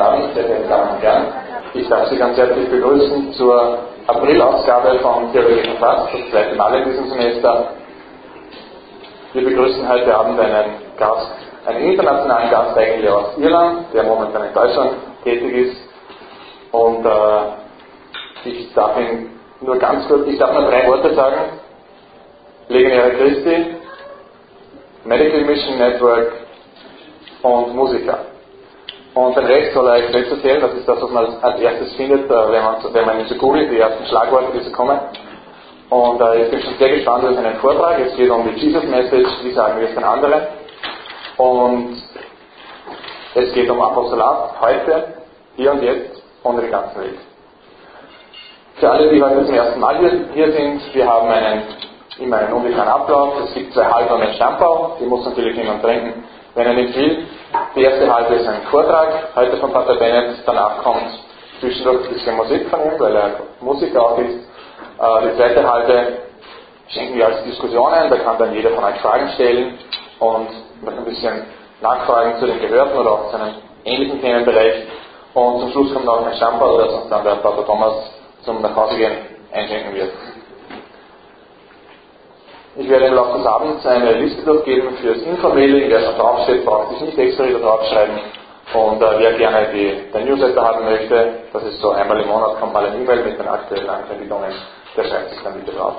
Sehr verehrte Damen und Herren. Ich darf Sie ganz herzlich begrüßen zur Aprilausgabe von Theologie verfasst, das zweite Mal in diesem Semester. Wir begrüßen heute Abend einen Gast, einen internationalen Gast eigentlich aus Irland, der momentan in Deutschland tätig ist. Und äh, ich darf ihn nur ganz kurz, ich darf nur drei Worte sagen. Legionäre Christi, Medical Mission Network und Musiker. Und den Rest soll er euch selbst erzählen, das ist das, was man als erstes findet, äh, wenn man, wenn man ihn so googelt, die ersten Schlagworte, die so kommen. Und äh, ich bin schon sehr gespannt auf seinen Vortrag. Es geht um die Jesus Message, wie sagen wir es den anderen. Und es geht um Apostolat heute, hier und jetzt und in der ganzen Welt. Für alle, die heute zum ersten Mal hier, hier sind, wir haben einen, immer einen ungefähren Ablauf. Es gibt zwei Halbe und einen Stammbau, die muss natürlich niemand trinken, wenn er nicht will. Die erste Halbe ist ein Vortrag, heute von Pater Bennett, danach kommt zwischendurch ein bisschen Musik von ihm, weil er Musiker auch ist. Äh, die zweite Halbe schenken wir als Diskussionen, da kann dann jeder von euch Fragen stellen und noch ein bisschen Nachfragen zu den Gehörten oder auch zu einem ähnlichen Themenbereich. Und zum Schluss kommt noch ein Stammbau, das uns dann der Pater Thomas zum Nachhausegehen einschenken wird. Ich werde im Laufe des Abends eine Liste durchgeben fürs Informelle. Wer schon draufsteht, braucht sich nicht extra wieder draufschreiben. Und äh, wer gerne die, den Newsletter haben möchte, das ist so einmal im Monat, kommt mal ein E-Mail mit den aktuellen Ankündigungen, der schreibt sich dann bitte drauf.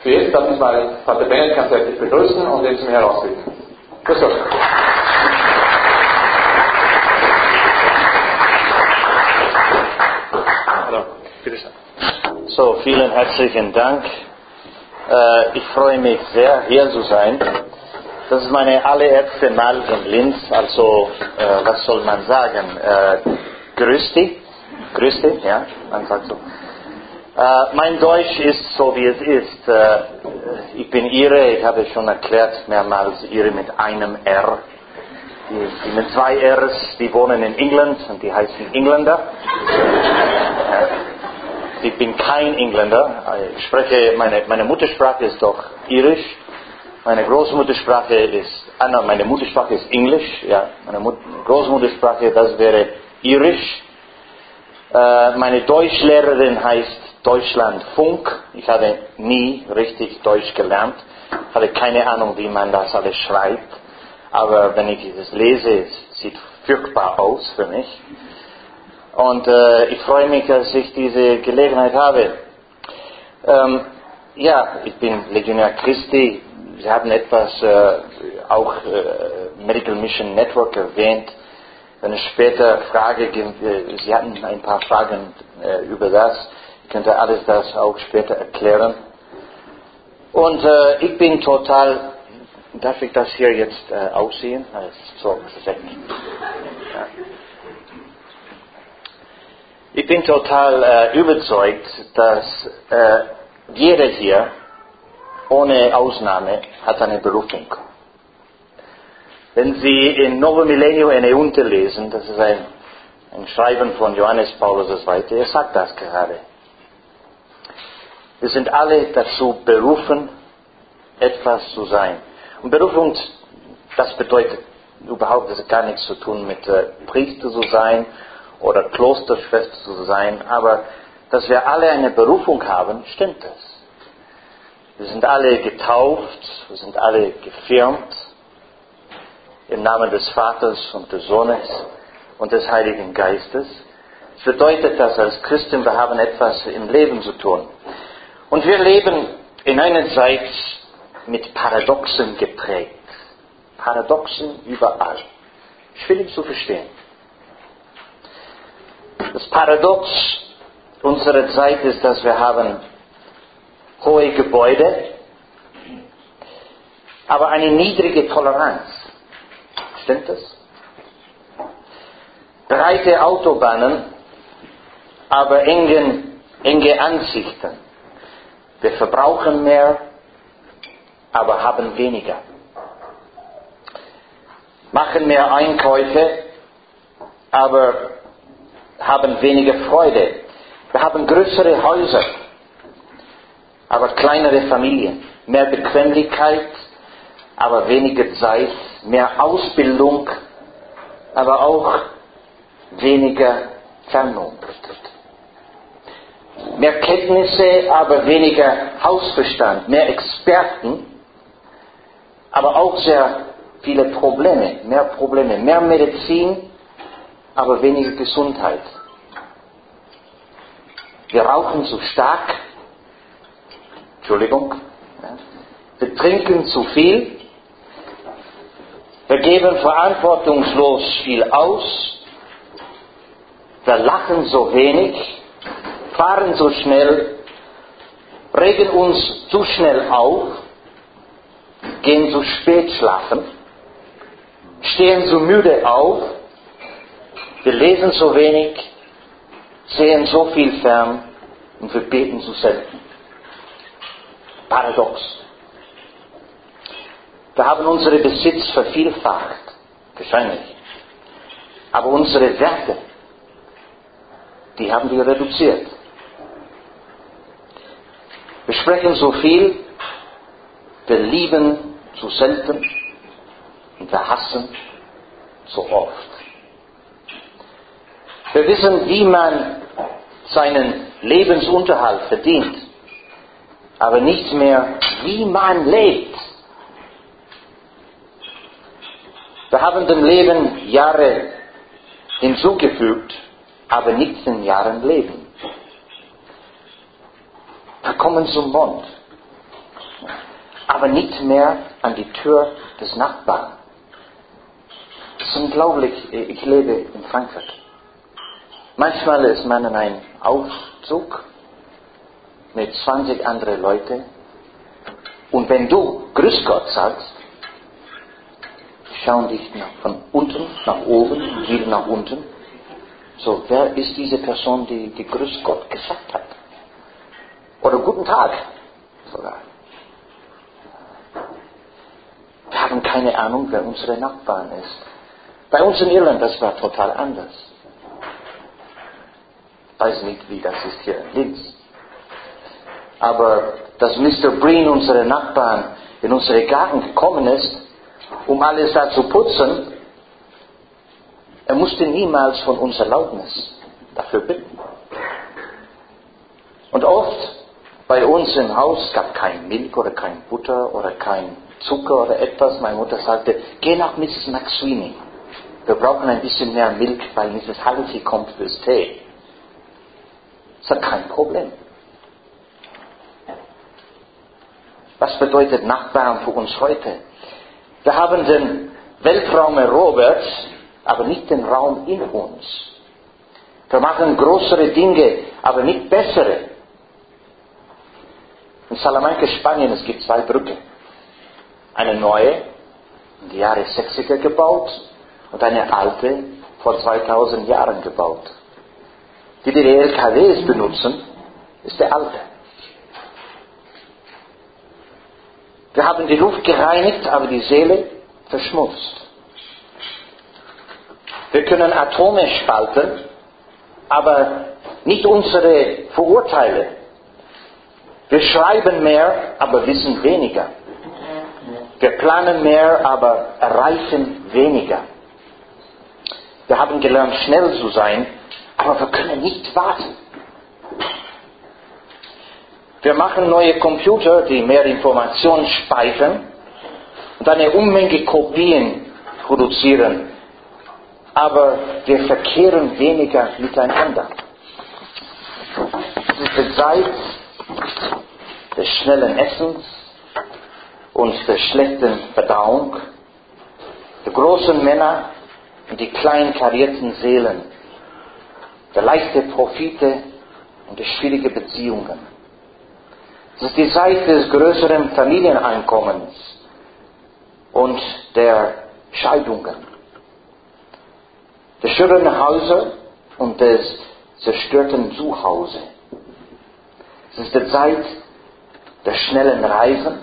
Für jetzt darf ich mal Pater Bennett ganz herzlich begrüßen und ihn zu mir herausbitten. Grüß Gott. Hallo, bitte schön. So, vielen herzlichen Dank. Äh, ich freue mich sehr, hier zu sein. Das ist meine allererste Mal in Linz, also äh, was soll man sagen? Äh, grüß dich. Grüß dich, ja, man sagt so. Äh, mein Deutsch ist so, wie es ist. Äh, ich bin Ire, ich habe schon erklärt mehrmals Ire mit einem R. Die, die mit zwei Rs, die wohnen in England und die heißen Engländer. Ich bin kein Engländer. Ich spreche, meine, meine Muttersprache ist doch Irisch. Meine Großmuttersprache ist, ah, nein, meine Muttersprache ist Englisch. Ja, meine Mut Großmuttersprache, das wäre Irisch. Äh, meine Deutschlehrerin heißt Deutschlandfunk. Ich habe nie richtig Deutsch gelernt. Hatte keine Ahnung, wie man das alles schreibt. Aber wenn ich das lese, es sieht furchtbar aus für mich. Und äh, ich freue mich, dass ich diese Gelegenheit habe. Ähm, ja, ich bin Legionär Christi. Sie haben etwas äh, auch äh, Medical Mission Network erwähnt. Wenn es später Frage Sie hatten ein paar Fragen äh, über das. Ich könnte alles das auch später erklären. Und äh, ich bin total, darf ich das hier jetzt äh, aussehen? Das ist so, ist ja. Ich bin total äh, überzeugt, dass äh, jeder hier, ohne Ausnahme, hat eine Berufung. Wenn Sie in Novo Millennio eine Unte lesen, das ist ein, ein Schreiben von Johannes Paulus II., er sagt das gerade. Wir sind alle dazu berufen, etwas zu sein. Und Berufung, das bedeutet überhaupt das gar nichts zu tun mit äh, Priester zu sein oder Klosterschwester zu sein, aber dass wir alle eine Berufung haben, stimmt das. Wir sind alle getauft, wir sind alle gefirmt im Namen des Vaters und des Sohnes und des Heiligen Geistes. Das bedeutet, dass als Christen wir haben etwas im Leben zu tun. Und wir leben in einer Zeit mit Paradoxen geprägt. Paradoxen überall. Schwierig zu verstehen. Das Paradox unserer Zeit ist, dass wir haben hohe Gebäude, aber eine niedrige Toleranz. Stimmt das? Breite Autobahnen, aber engen, enge Ansichten. Wir verbrauchen mehr, aber haben weniger. Machen mehr Einkäufe, aber haben weniger Freude. Wir haben größere Häuser, aber kleinere Familien. Mehr Bequemlichkeit, aber weniger Zeit. Mehr Ausbildung, aber auch weniger Vernunft. Mehr Kenntnisse, aber weniger Hausverstand, mehr Experten, aber auch sehr viele Probleme, mehr Probleme, mehr Medizin, aber weniger Gesundheit. Wir rauchen zu stark, Entschuldigung, wir trinken zu viel, wir geben verantwortungslos viel aus, wir lachen so wenig, fahren so schnell, regen uns zu schnell auf, gehen zu spät schlafen, stehen so müde auf, wir lesen so wenig, sehen so viel fern und wir beten so selten. Paradox. Wir haben unsere Besitz vervielfacht, wahrscheinlich. Aber unsere Werte, die haben wir reduziert. Wir sprechen so viel, wir lieben zu selten und wir hassen so oft. Wir wissen, wie man seinen Lebensunterhalt verdient, aber nicht mehr, wie man lebt. Wir haben dem Leben Jahre hinzugefügt, aber nicht in Jahren Leben. Wir kommen zum Mond, aber nicht mehr an die Tür des Nachbarn. Das ist unglaublich. Ich lebe in Frankfurt. Manchmal ist man in einem Aufzug mit 20 anderen Leuten und wenn du Grüß Gott sagst, schauen dich von unten nach oben wieder nach unten. So, wer ist diese Person, die, die Grüß Gott gesagt hat? Oder guten Tag sogar. Wir haben keine Ahnung, wer unsere Nachbarn ist. Bei uns in Irland, das war total anders. Weiß nicht, wie das ist hier in Linz. Aber dass Mr. Breen, unsere Nachbarn, in unsere Garten gekommen ist, um alles da zu putzen, er musste niemals von uns Erlaubnis dafür bitten. Und oft bei uns im Haus gab kein Milch oder kein Butter oder kein Zucker oder etwas. Meine Mutter sagte, geh nach Mrs. McSweeney. Wir brauchen ein bisschen mehr Milch, weil Mrs. Halsey kommt fürs Tee. Das ist kein Problem. Was bedeutet Nachbarn für uns heute? Wir haben den Weltraum erobert, aber nicht den Raum in uns. Wir machen größere Dinge, aber nicht bessere. In Salamanca, Spanien, es gibt zwei Brücken. Eine neue, in die Jahre 60er gebaut, und eine alte, vor 2000 Jahren gebaut. Die, die LKWs benutzen, ist der alte. Wir haben die Luft gereinigt, aber die Seele verschmutzt. Wir können Atome spalten, aber nicht unsere Vorurteile. Wir schreiben mehr, aber wissen weniger. Wir planen mehr, aber erreichen weniger. Wir haben gelernt, schnell zu sein, aber wir können nicht warten. Wir machen neue Computer, die mehr Informationen speichern und eine Unmenge Kopien produzieren, aber wir verkehren weniger miteinander. Es ist die Zeit des schnellen Essens und der schlechten Verdauung, der großen Männer und die klein karierten Seelen, der leichte Profite und der schwierige Beziehungen. Es ist die Zeit des größeren Familieneinkommens und der Scheidungen, der schönen Häuser und des zerstörten Zuhause. Es ist die Zeit der schnellen Reisen,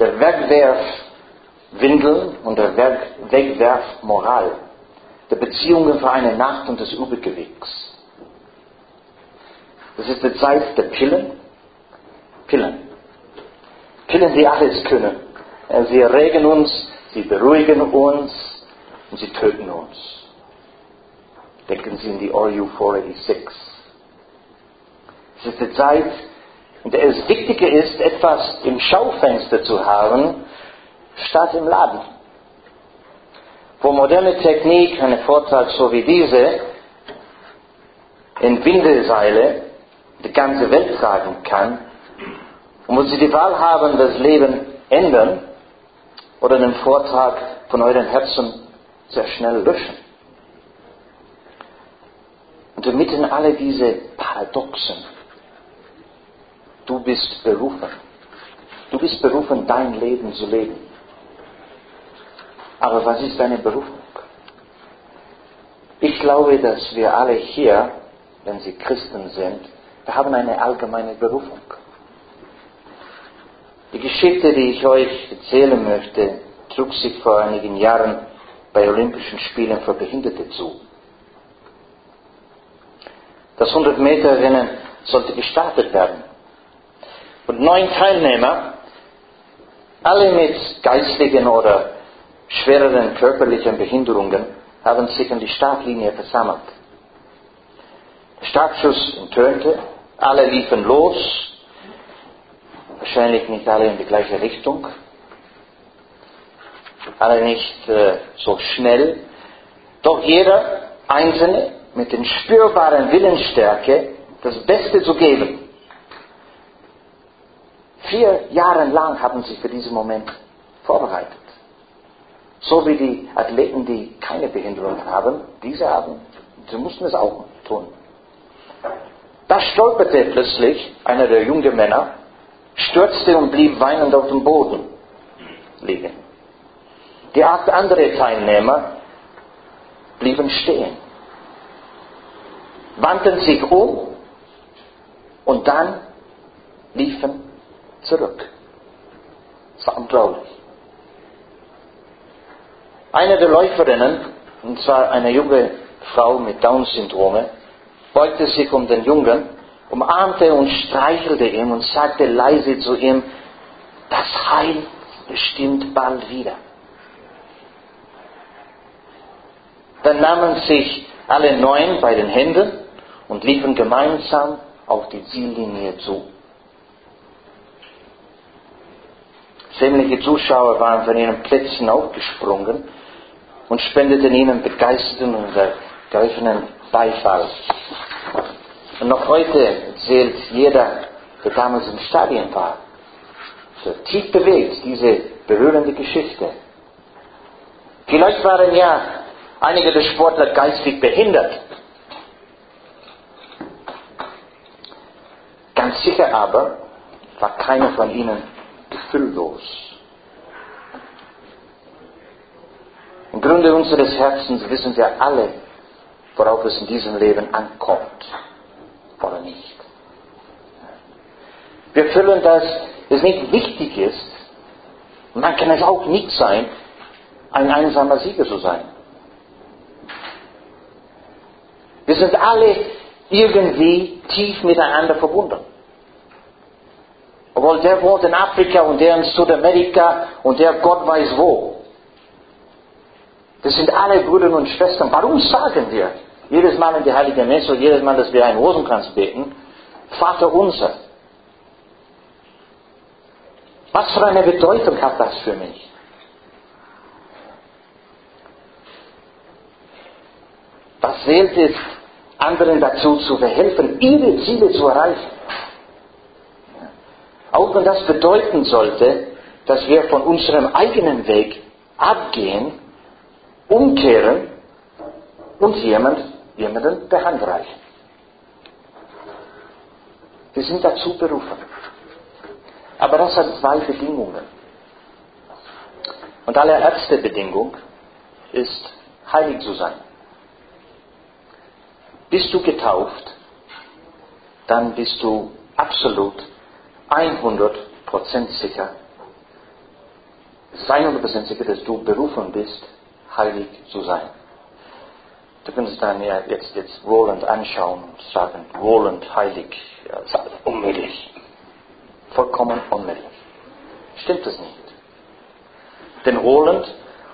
der Wegwerfwindeln und der Wegwerfmoral, der Beziehungen für eine Nacht und des Übergewichts. Es ist die Zeit der Pillen, Pillen. Pillen, die alles können. Sie erregen uns, sie beruhigen uns und sie töten uns. Denken Sie in die RU 486. Es ist die Zeit, in der es wichtiger ist, etwas im Schaufenster zu haben, statt im Laden. Wo moderne Technik, einen Vortrag so wie diese, in Windelseile die ganze Welt tragen kann, und wo Sie die Wahl haben, das Leben ändern oder den Vortrag von euren Herzen sehr schnell löschen. Und inmitten alle diese Paradoxen, du bist berufen. Du bist berufen, dein Leben zu leben. Aber was ist deine Berufung? Ich glaube, dass wir alle hier, wenn Sie Christen sind, wir haben eine allgemeine Berufung. Die Geschichte, die ich euch erzählen möchte, trug sich vor einigen Jahren bei Olympischen Spielen für Behinderte zu. Das 100 Meter Rennen sollte gestartet werden. Und neun Teilnehmer, alle mit geistlichen oder schwereren körperlichen Behinderungen, haben sich an die Startlinie versammelt. Der Startschuss tönte, alle liefen los, wahrscheinlich nicht alle in die gleiche Richtung, alle nicht äh, so schnell, doch jeder Einzelne mit den spürbaren Willensstärke das Beste zu geben. Vier Jahre lang haben sie für diesen Moment vorbereitet. So wie die Athleten, die keine Behinderung haben, diese haben, sie mussten es auch tun. Da stolperte plötzlich einer der jungen Männer, stürzte und blieb weinend auf dem Boden liegen. Die acht anderen Teilnehmer blieben stehen wandten sich um und dann liefen zurück. Es war unglaublich. Eine der Läuferinnen, und zwar eine junge Frau mit Down-Syndrome, beugte sich um den Jungen, umarmte und streichelte ihn und sagte leise zu ihm, das Heil bestimmt bald wieder. Dann nahmen sich alle neun bei den Händen und liefen gemeinsam auf die Ziellinie zu. Sämtliche Zuschauer waren von ihren Plätzen aufgesprungen und spendeten ihnen begeisterten und ergreifenden Beifall. Und noch heute erzählt jeder, der damals im Stadion war, so tief bewegt, diese berührende Geschichte. Vielleicht waren ja einige der Sportler geistig behindert, Ganz sicher aber war keiner von ihnen gefühllos. Im Grunde unseres Herzens wissen wir alle, worauf es in diesem Leben ankommt oder nicht. Wir fühlen, dass es nicht wichtig ist, und dann kann es auch nicht sein, ein einsamer Sieger zu sein. Wir sind alle irgendwie tief miteinander verbunden. Obwohl der wohnt in Afrika und der in Südamerika und der Gott weiß wo. Das sind alle Brüder und Schwestern. Warum sagen wir jedes Mal in die Heilige Messe, jedes Mal, dass wir einen Rosenkranz beten, Vater unser? Was für eine Bedeutung hat das für mich? Was zählt es, anderen dazu zu verhelfen, ihre Ziele zu erreichen? Auch wenn das bedeuten sollte, dass wir von unserem eigenen Weg abgehen, umkehren und jemand, jemanden der Hand reichen. Wir sind dazu berufen. Aber das hat zwei Bedingungen. Und allererste Bedingung ist, heilig zu sein. Bist du getauft, dann bist du absolut 100% sicher, es ist 100% sicher, dass du berufen bist, heilig zu sein. Du kannst dann ja jetzt, jetzt Roland anschauen und sagen, Roland heilig, ja, unmöglich. Vollkommen unmöglich. Stimmt es nicht. Denn Roland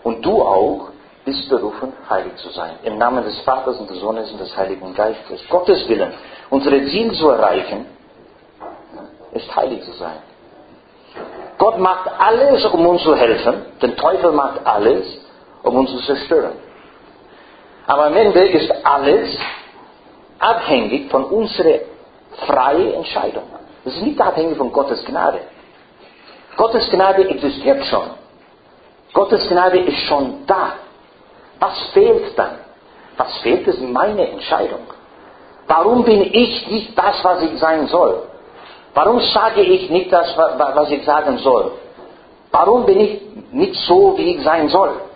und du auch, ist berufen, heilig zu sein. Im Namen des Vaters und des Sohnes und des Heiligen Geistes. Gottes Willen, unsere Ziel zu erreichen, ist heilig zu sein. Gott macht alles, um uns zu helfen. Der Teufel macht alles, um uns zu zerstören. Aber am Ende ist alles abhängig von unserer freien Entscheidung. Es ist nicht abhängig von Gottes Gnade. Gottes Gnade existiert schon. Gottes Gnade ist schon da. Was fehlt dann? Was fehlt, ist meine Entscheidung. Warum bin ich nicht das, was ich sein soll? Warum sage ich nicht das, was ich sagen soll? Warum bin ich nicht so, wie ich sein soll?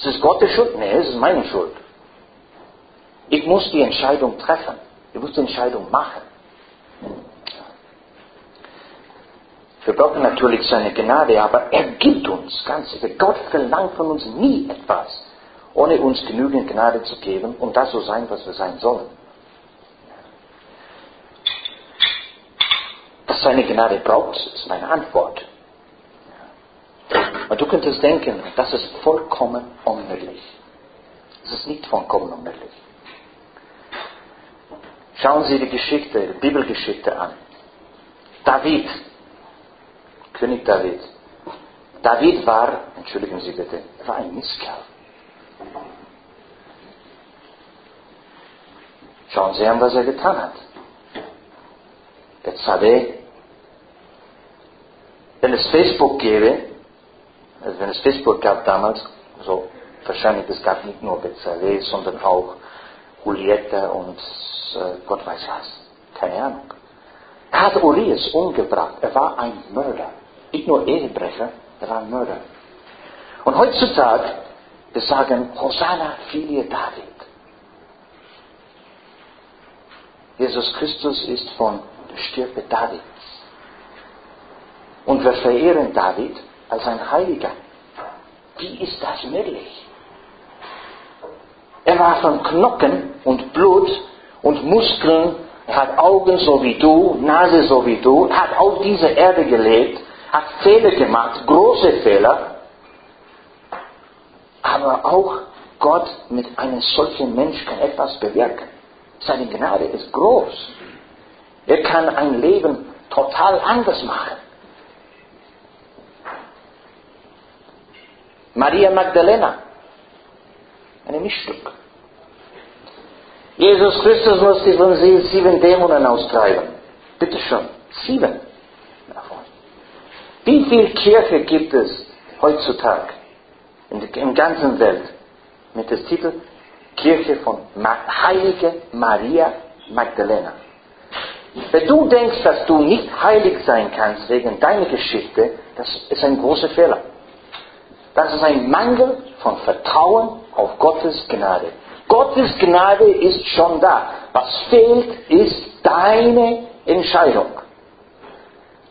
Ist es Gottes Schuld? Nein, es ist meine Schuld. Ich muss die Entscheidung treffen. Ich muss die Entscheidung machen. Wir brauchen natürlich seine Gnade, aber er gibt uns ganz. Gott verlangt von uns nie etwas, ohne uns genügend Gnade zu geben, um das zu sein, was wir sein sollen. Dass seine Gnade braucht, ist meine Antwort. Und du könntest denken, das ist vollkommen unmöglich. Es ist nicht vollkommen unmöglich. Schauen Sie die Geschichte, die Bibelgeschichte an. David König David. David war, entschuldigen Sie bitte, war ein Misskerl. Schauen Sie an, was er getan hat. Der Zade, wenn es Facebook gäbe, also wenn es Facebook gab damals, so wahrscheinlich, es gab nicht nur Bezalel, sondern auch Juliette und äh, Gott weiß was. Keine Ahnung. Er hat Urias umgebracht. Er war ein Mörder nicht nur Ehebrecher, er war ein Mörder. Und heutzutage, wir sagen, Hosanna, Filie David. Jesus Christus ist von der Stirpe Davids. Und wir verehren David als ein Heiliger. Wie ist das möglich? Er war von Knochen und Blut und Muskeln. Er hat Augen so wie du, Nase so wie du. Hat auf dieser Erde gelebt hat Fehler gemacht, große Fehler, aber auch Gott mit einem solchen Mensch kann etwas bewirken. Seine Gnade ist groß. Er kann ein Leben total anders machen. Maria Magdalena, eine Mischstück. Jesus Christus musste von sie sieben Dämonen austreiben. Bitte schon, sieben. Wie viel Kirche gibt es heutzutage in der ganzen Welt mit dem Titel Kirche von Heilige Maria Magdalena? Wenn du denkst, dass du nicht heilig sein kannst wegen deiner Geschichte, das ist ein großer Fehler. Das ist ein Mangel von Vertrauen auf Gottes Gnade. Gottes Gnade ist schon da. Was fehlt, ist deine Entscheidung.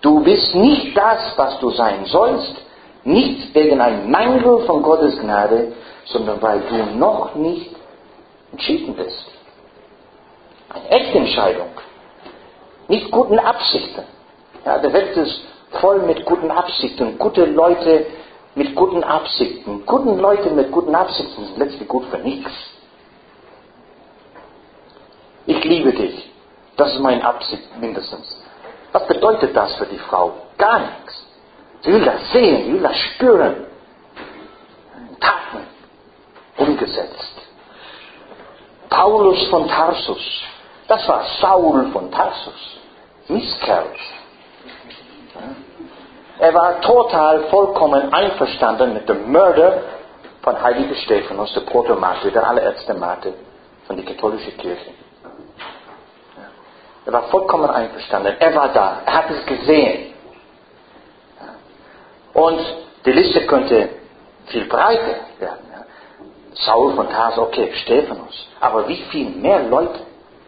Du bist nicht das, was du sein sollst, nicht wegen einem Mangel von Gottes Gnade, sondern weil du noch nicht entschieden bist. Eine echte Entscheidung. Nicht guten Absichten. Ja, der Welt ist voll mit guten Absichten. Gute Leute mit guten Absichten. Guten Leute mit guten Absichten sind letztlich gut für nichts. Ich liebe dich. Das ist meine Absicht mindestens. Was bedeutet das für die Frau? Gar nichts. Sie will das sehen, sie will das spüren. Taten umgesetzt. Paulus von Tarsus, das war Saul von Tarsus, Misskerl. Er war total vollkommen einverstanden mit dem Mörder von Heiliger Stephanus, der Protomartyr, der allererste Martyr von der katholischen Kirche. Er war vollkommen einverstanden. Er war da. Er hat es gesehen. Und die Liste könnte viel breiter werden. Saul von Tars, okay, Stephanus. Aber wie viel mehr Leute?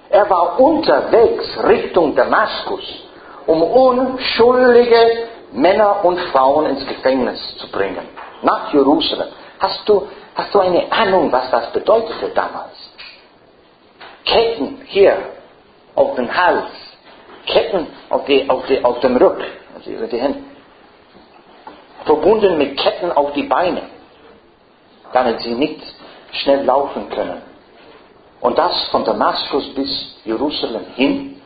Er war unterwegs Richtung Damaskus, um unschuldige Männer und Frauen ins Gefängnis zu bringen. Nach Jerusalem. Hast du, hast du eine Ahnung, was das bedeutete damals? Ketten hier, auf den Hals, Ketten auf, die, auf, die, auf dem Rücken, also über die Hände, verbunden mit Ketten auf die Beine. damit sie nicht schnell laufen können. Und das von Damaskus bis Jerusalem hin.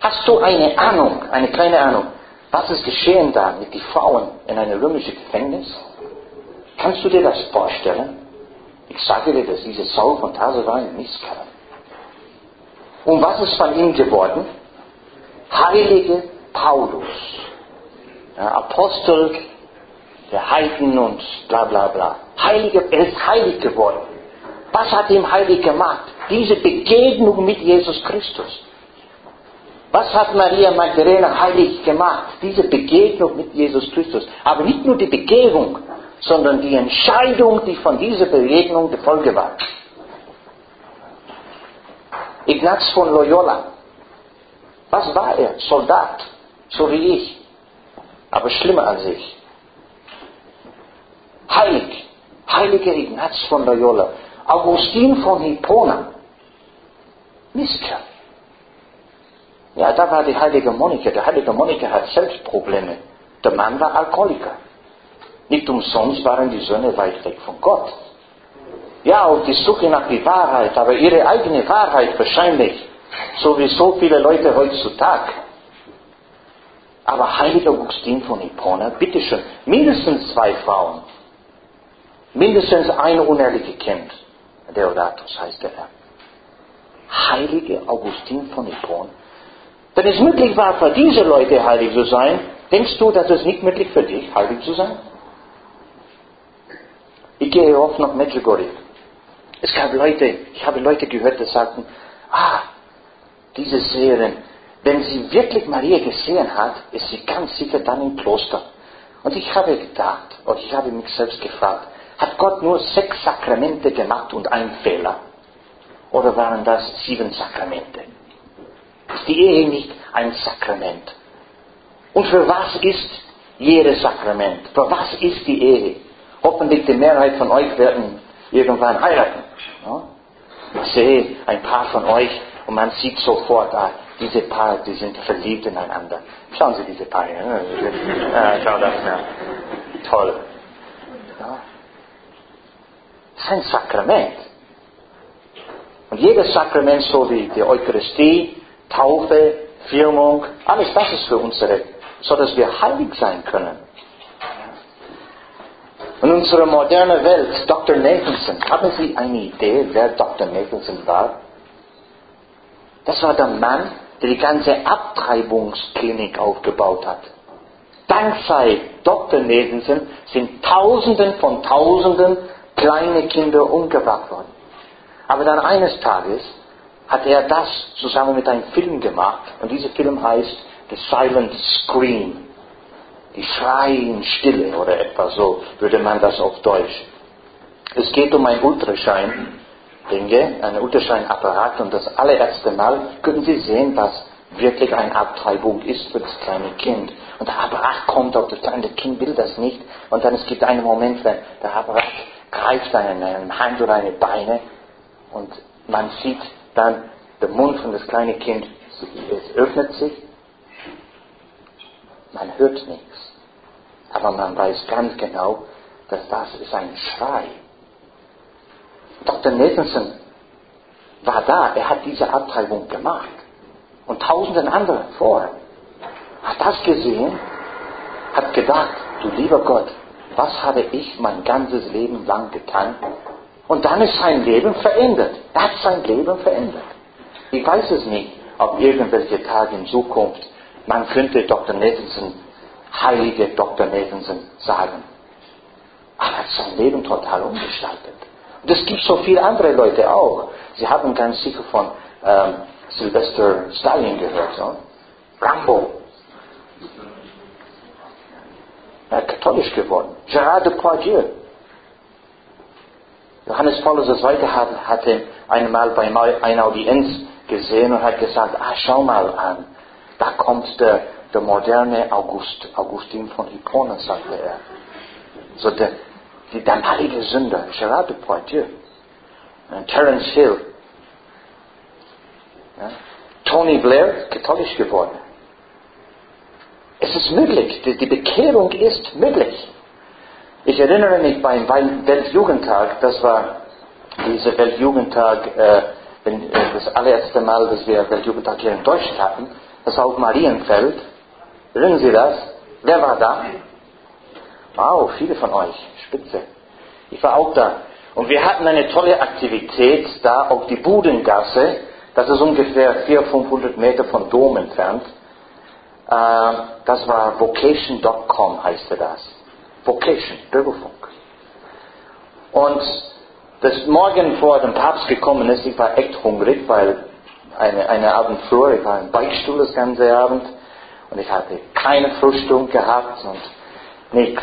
Hast du eine Ahnung, eine kleine Ahnung, was ist geschehen da mit den Frauen in einem römischen Gefängnis? Kannst du dir das vorstellen? Ich sage dir, dass dieser Saul von Tarso war ein Misskerl. Und was ist von ihm geworden? Heilige Paulus, ja, Apostel der Heiden und bla bla bla. Heilige, er ist heilig geworden. Was hat ihn heilig gemacht? Diese Begegnung mit Jesus Christus. Was hat Maria Magdalena heilig gemacht? Diese Begegnung mit Jesus Christus. Aber nicht nur die Begegnung, sondern die Entscheidung, die von dieser Begegnung die Folge war. Ignaz von Loyola. Was war er? Soldat, so wie ich, aber schlimmer als ich. Heilig, heiliger Ignaz von Loyola. Augustin von Hippona. Mistkerl. Ja, da war die heilige Monika. Der heilige Monika hat selbst Probleme. Der Mann war Alkoholiker. Nicht umsonst waren die Söhne weit weg von Gott. Ja, auf die Suche nach der Wahrheit, aber ihre eigene Wahrheit wahrscheinlich, so wie so viele Leute heutzutage. Aber heiliger Augustin von Hippona, bitteschön, mindestens zwei Frauen, mindestens ein unehrliches Kind. Deodatus heißt der Herr. Heilige Augustin von Hippon. Wenn es möglich war für diese Leute heilig zu sein, denkst du, dass es nicht möglich für dich heilig zu sein? Ich gehe oft nach Medjugorje. Es gab Leute, ich habe Leute gehört, die sagten, ah, diese Seherin, wenn sie wirklich Maria gesehen hat, ist sie ganz sicher dann im Kloster. Und ich habe gedacht, und ich habe mich selbst gefragt, hat Gott nur sechs Sakramente gemacht und einen Fehler? Oder waren das sieben Sakramente? Ist die Ehe nicht ein Sakrament? Und für was ist jedes Sakrament? Für was ist die Ehe? Hoffentlich die Mehrheit von euch werden irgendwann heiraten. Ja? Ich sehe ein paar von euch und man sieht sofort, ah, diese Paar, die sind verliebt ineinander. Schauen Sie diese Paar hier. Ja, schau das mal. Toll. Ja. Das ist ein Sakrament. Und jedes Sakrament, so wie die Eucharistie, Taufe, Firmung, alles das ist für unsere, so dass wir heilig sein können. In unserer modernen Welt, Dr. Nathanson, haben Sie eine Idee, wer Dr. Nathanson war? Das war der Mann, der die ganze Abtreibungsklinik aufgebaut hat. Dank sei Dr. Nathanson sind Tausenden von Tausenden kleine Kinder umgebracht worden. Aber dann eines Tages hat er das zusammen mit einem Film gemacht und dieser Film heißt The Silent Scream. Die schreien Stille oder etwa so würde man das auf Deutsch. Es geht um ein Ultraschein, Dinge, ein Ultrascheinapparat und das allererste Mal können Sie sehen, was wirklich eine Abtreibung ist für das kleine Kind. Und der Apparat kommt auf das kleine Kind, will das nicht. Und dann es gibt einen Moment, wenn der Apparat greift eine Hand oder eine Beine und man sieht dann den Mund von das kleine Kind, es öffnet sich. Man hört nichts. Aber man weiß ganz genau, dass das ist ein Schrei. Dr. Nathanson war da, er hat diese Abtreibung gemacht. Und tausenden anderen vorher. Hat das gesehen, hat gedacht, du lieber Gott, was habe ich mein ganzes Leben lang getan? Und dann ist sein Leben verändert. Er hat sein Leben verändert. Ich weiß es nicht, ob irgendwelche Tage in Zukunft man könnte Dr. Nathanson, heilige Dr. Nathanson sagen. Aber er hat sein Leben total umgestaltet. Und es gibt so viele andere Leute auch. Sie haben ganz sicher von ähm, Sylvester Stallion gehört, so? Rambo. Er ist katholisch geworden. Gérard Depardieu. Johannes Paulus II. hatte einmal bei einer Audienz gesehen und hat gesagt, ah, schau mal an, da kommt der, der moderne August, Augustin von Hippona, sagte er. So der, die damalige Sünder, Gérard Depardieu, und Terence Hill, ja, Tony Blair, katholisch geworden. Es ist möglich, die, die Bekehrung ist möglich. Ich erinnere mich beim Weltjugendtag, das war dieser Weltjugendtag, äh, das allererste Mal, dass wir Weltjugendtag hier in Deutschland hatten, das war auf Marienfeld. Erinnern Sie das? Wer war da? Wow, viele von euch. Spitze. Ich war auch da. Und wir hatten eine tolle Aktivität da auf die Budengasse. Das ist ungefähr 400, 500 Meter von Dom entfernt. Äh, das war vocation.com heißt das. Vocation, Bürgerfunk. Und das Morgen vor dem Papst gekommen ist, ich war echt hungrig, weil eine, eine Abend früher, ich war im Beichtstuhl das ganze Abend und ich hatte keine Frühstück gehabt und nichts.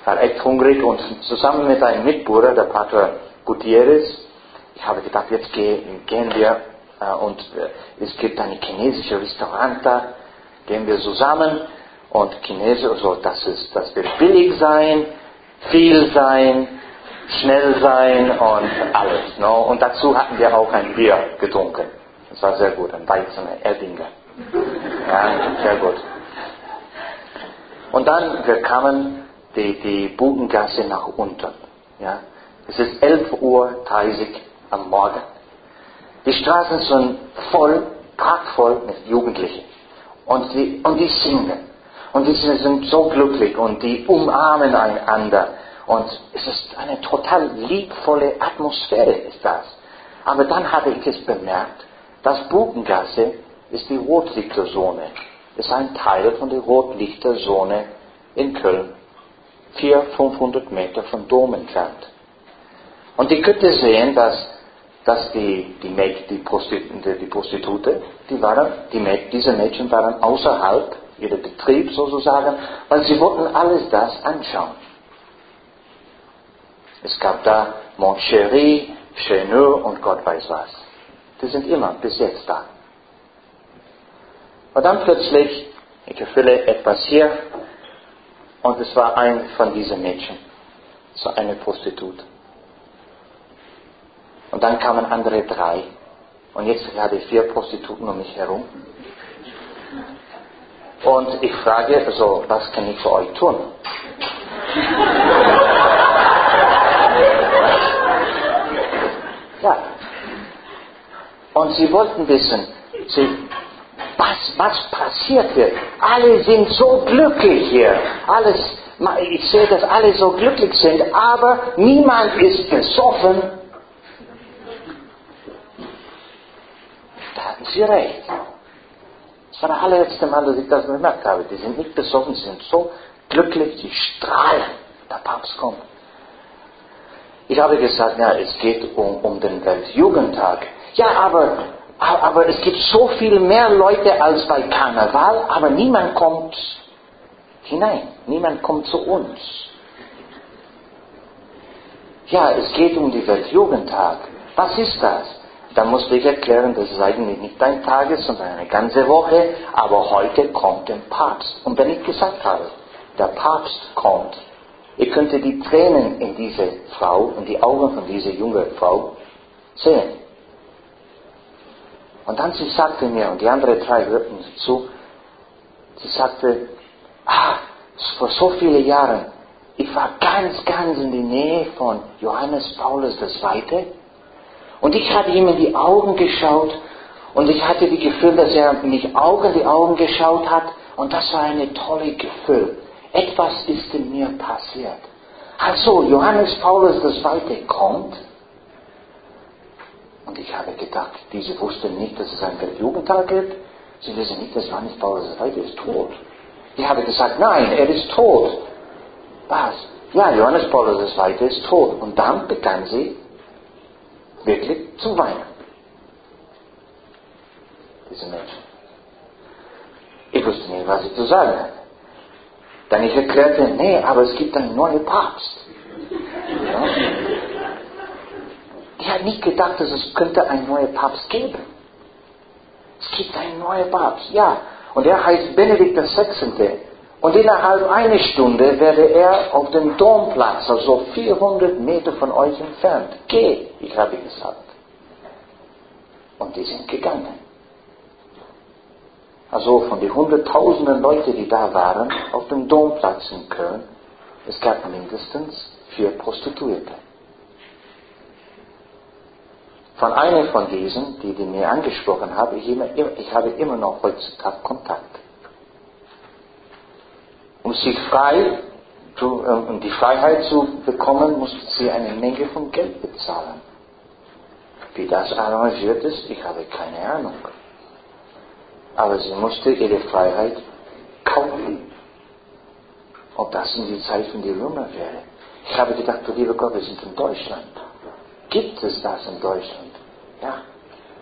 Ich war echt hungrig und zusammen mit einem Mitbruder, der Pater Gutierrez, ich habe gedacht, jetzt gehen wir äh, und äh, es gibt ein chinesisches Restaurant da, gehen wir zusammen und Chinesisch, also das ist, das wird billig sein, viel sein, schnell sein und alles. No? Und dazu hatten wir auch ein Bier getrunken. Das war sehr gut, ein Weizen, ein Erdinger. Ja, sehr gut. Und dann, wir kamen die, die Budengasse nach unten. Ja. Es ist 11.30 Uhr am Morgen. Die Straßen sind voll, prachtvoll mit Jugendlichen. Und die, und die singen. Und die sind so glücklich und die umarmen einander. Und es ist eine total liebvolle Atmosphäre, ist das. Aber dann habe ich es bemerkt, dass Bugengasse ist die Rotlichterzone. Ist ein Teil von der Rotlichterzone in Köln. 400, 500 Meter vom Dom entfernt. Und ich könnte sehen, dass, dass die, die, Mäd, die, Prostitute, die Prostitute, die waren, die Mäd, diese Mädchen waren außerhalb ihrer Betrieb sozusagen, weil sie wollten alles das anschauen. Es gab da Montchéry, Cheneux und Gott weiß was. Die sind immer bis jetzt da. Und dann plötzlich, ich erfülle etwas hier, und es war ein von diesen Mädchen, so eine Prostitut. Und dann kamen andere drei. Und jetzt ich vier Prostituten um mich herum. Und ich frage, also, was kann ich für euch tun? Ja. Und sie wollten wissen, sie, was, was passiert hier? Alle sind so glücklich hier. Alles, ich sehe, dass alle so glücklich sind, aber niemand ist besoffen. Da hatten sie recht. Das war das allerletzte Mal, dass ich das bemerkt habe. Die sind nicht besoffen, sie sind so glücklich, sie strahlen. Der Papst kommt. Ich habe gesagt, ja, es geht um, um den Weltjugendtag. Ja, aber, aber es gibt so viel mehr Leute als bei Karneval, aber niemand kommt hinein. Niemand kommt zu uns. Ja, es geht um den Weltjugendtag. Was ist das? Da musste ich erklären, das ist eigentlich nicht ein Tag, sondern eine ganze Woche, aber heute kommt der Papst. Und wenn ich gesagt habe, der Papst kommt, Ihr könntet die Tränen in diese Frau, in die Augen von dieser jungen Frau sehen. Und dann sie sagte mir, und die anderen drei hörten zu, sie sagte, ah, vor so vielen Jahren, ich war ganz, ganz in die Nähe von Johannes Paulus II. Und ich hatte ihm in die Augen geschaut und ich hatte das Gefühl, dass er mich auch in die Augen geschaut hat und das war ein tolles Gefühl etwas ist in mir passiert. Also Johannes Paulus II. kommt. Und ich habe gedacht, diese wussten nicht, dass es einen Weltjugendtag gibt. Sie wissen nicht, dass Johannes Paulus II. ist tot. Ich habe gesagt, nein, er ist tot. Was? Ja, Johannes Paulus II. ist tot. Und dann begann sie wirklich zu weinen. Diese Menschen. Ich wusste nicht, was ich zu sagen hatte. Dann ich erklärte, nee, aber es gibt einen neuen Papst. Ja? Die hat nicht gedacht, dass es könnte einen neuen Papst geben. Es gibt einen neuen Papst, ja. Und er heißt Benedikt XVI. Und innerhalb einer Stunde werde er auf dem Domplatz, also 400 Meter von euch entfernt, gehen, ich habe gesagt. Und die sind gegangen also von den hunderttausenden Leuten, die da waren, auf dem Domplatz in Köln, Es gab mindestens vier Prostituierte. Von einer von diesen, die, die mir angesprochen habe, ich, immer, ich habe immer noch heutzutage Kontakt. Um sich frei, zu, um die Freiheit zu bekommen, musste sie eine Menge von Geld bezahlen. Wie das arrangiert ist, ich habe keine Ahnung. Aber sie musste ihre Freiheit kaufen. Ob das in die Zeit von die Römer wäre. Ich habe gedacht, du lieber Gott, wir sind in Deutschland. Gibt es das in Deutschland? Ja.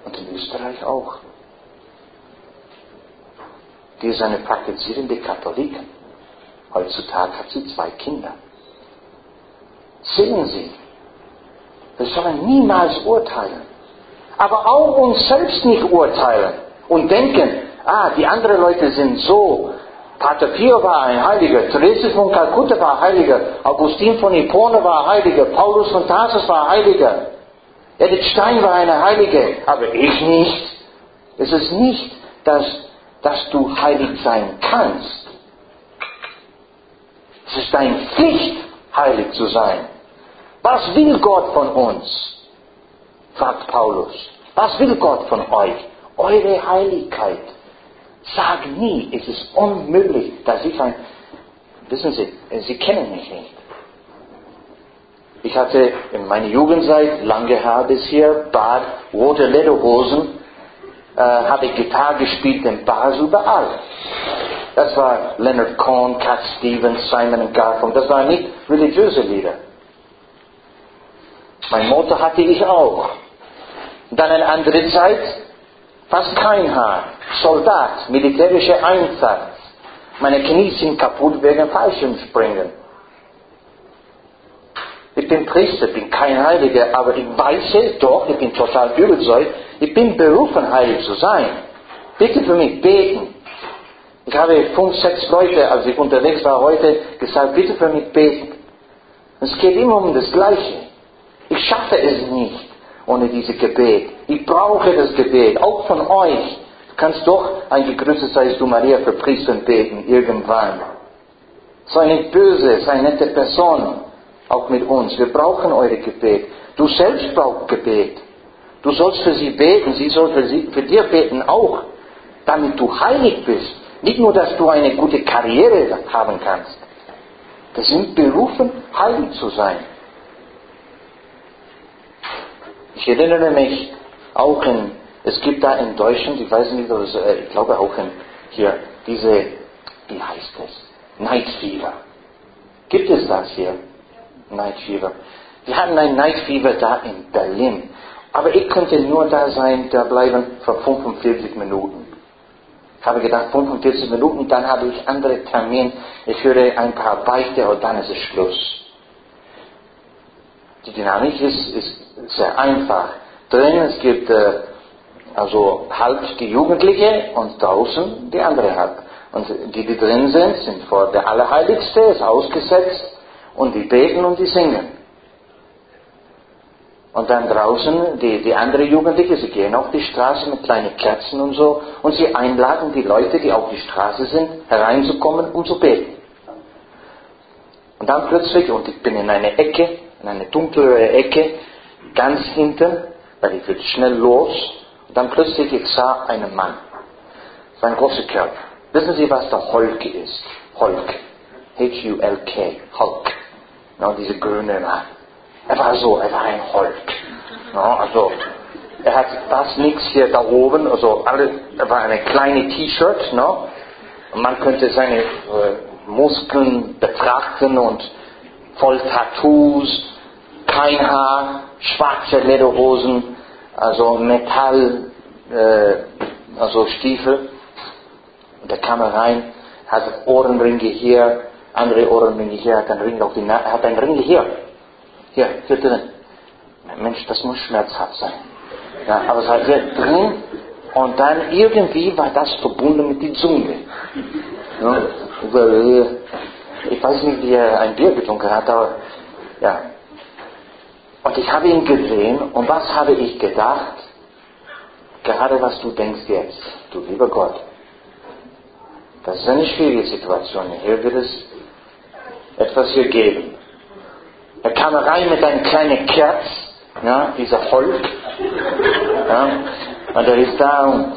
Und in Österreich auch. Die ist eine praktizierende Katholikin. Heutzutage hat sie zwei Kinder. Sehen Sie, wir sollen niemals urteilen. Aber auch uns selbst nicht urteilen und denken, ah, die anderen Leute sind so. Pater Pio war ein Heiliger, Therese von Kalkutta war Heiliger, Augustin von Hippone war Heiliger, Paulus von Tarsus war Heiliger, Edith Stein war eine Heilige, aber ich nicht. Es ist nicht, dass, dass du heilig sein kannst. Es ist deine Pflicht, heilig zu sein. Was will Gott von uns? fragt Paulus. Was will Gott von euch? Eure Heiligkeit. Sag nie, es ist unmöglich, dass ich ein, wissen Sie, Sie kennen mich nicht. Ich hatte in meiner Jugendzeit, lange Haar bis hier, Bart, rote Lederhosen, äh, habe Gitarre gespielt in Bars überall. Das war Leonard Cohen, Cat Stevens, Simon Garfunkel. Das waren nicht religiöse Lieder. Mein Motto hatte ich auch. Dann eine andere Zeit, fast kein Haar. Soldat, militärischer Einsatz. Meine Knie sind kaputt wegen Fallschirmspringen. Ich bin Priester, bin kein Heiliger, aber ich weiß es doch, ich bin total überzeugt, ich bin berufen, heilig zu sein. Bitte für mich beten. Ich habe fünf, sechs Leute, als ich unterwegs war heute, gesagt, bitte für mich beten. Es geht immer um das Gleiche. Ich schaffe es nicht ohne dieses Gebet. Ich brauche das Gebet, auch von euch. Du kannst doch ein gegrüßet seist du Maria für Priester beten, irgendwann. Sei nicht böse, sei nette Person, auch mit uns. Wir brauchen eure Gebet. Du selbst brauchst Gebet. Du sollst für sie beten, sie soll für, sie, für dir beten auch, damit du heilig bist. Nicht nur, dass du eine gute Karriere haben kannst. Wir sind berufen, heilig zu sein. Ich erinnere mich auch in, es gibt da in Deutschland, ich weiß nicht, oder äh, ich glaube auch in, hier, diese, wie heißt es? Night Fever. Gibt es das hier? Night Fever. Wir hatten ein Night Fever da in Berlin. Aber ich könnte nur da sein, da bleiben für 45 Minuten. Habe gedacht, 45 Minuten, dann habe ich andere Termine. Ich höre ein paar Beichte und dann ist es Schluss. Die Dynamik ist, ist sehr einfach. Drin es gibt äh, also halb die Jugendliche und draußen die andere halb. Und die, die drin sind, sind vor der Allerheiligste, ist ausgesetzt und die beten und die singen. Und dann draußen die, die andere Jugendliche, sie gehen auf die Straße mit kleinen Kerzen und so und sie einladen die Leute, die auf die Straße sind, hereinzukommen und zu beten. Und dann plötzlich, und ich bin in einer Ecke, in eine dunklere Ecke, ganz hinten, weil ich will schnell los, und dann plötzlich ich sah einen Mann. Sein großer Körper. Wissen Sie, was der Hulk ist? Hulk. H-U-L-K. Hulk. No, diese grüne Mann. Er war so, er war ein Hulk. No, also, er hat fast nichts hier da oben, also alles, er war eine kleine T-Shirt? Und man könnte seine äh, Muskeln betrachten und voll Tattoos, kein Haar, schwarze Lederhosen, also Metall, äh, also Stiefel. Und er kam rein, hat Ohrenringe hier, andere Ohrenringe hier, hat einen Ring auf die Nase, hat einen Ring hier. Hier, hier drin. Mensch, das muss schmerzhaft sein. Ja, aber es war hier drin und dann irgendwie war das verbunden mit der Zunge. Ja, ich weiß nicht, wie er ein Bier getrunken hat, aber ja. Und ich habe ihn gesehen und was habe ich gedacht? Gerade was du denkst jetzt, du lieber Gott. Das ist eine schwierige Situation. Hier wird es etwas gegeben. Er kam rein mit einem kleinen Kerz, ja, dieser Volk. Ja, und er ist da und,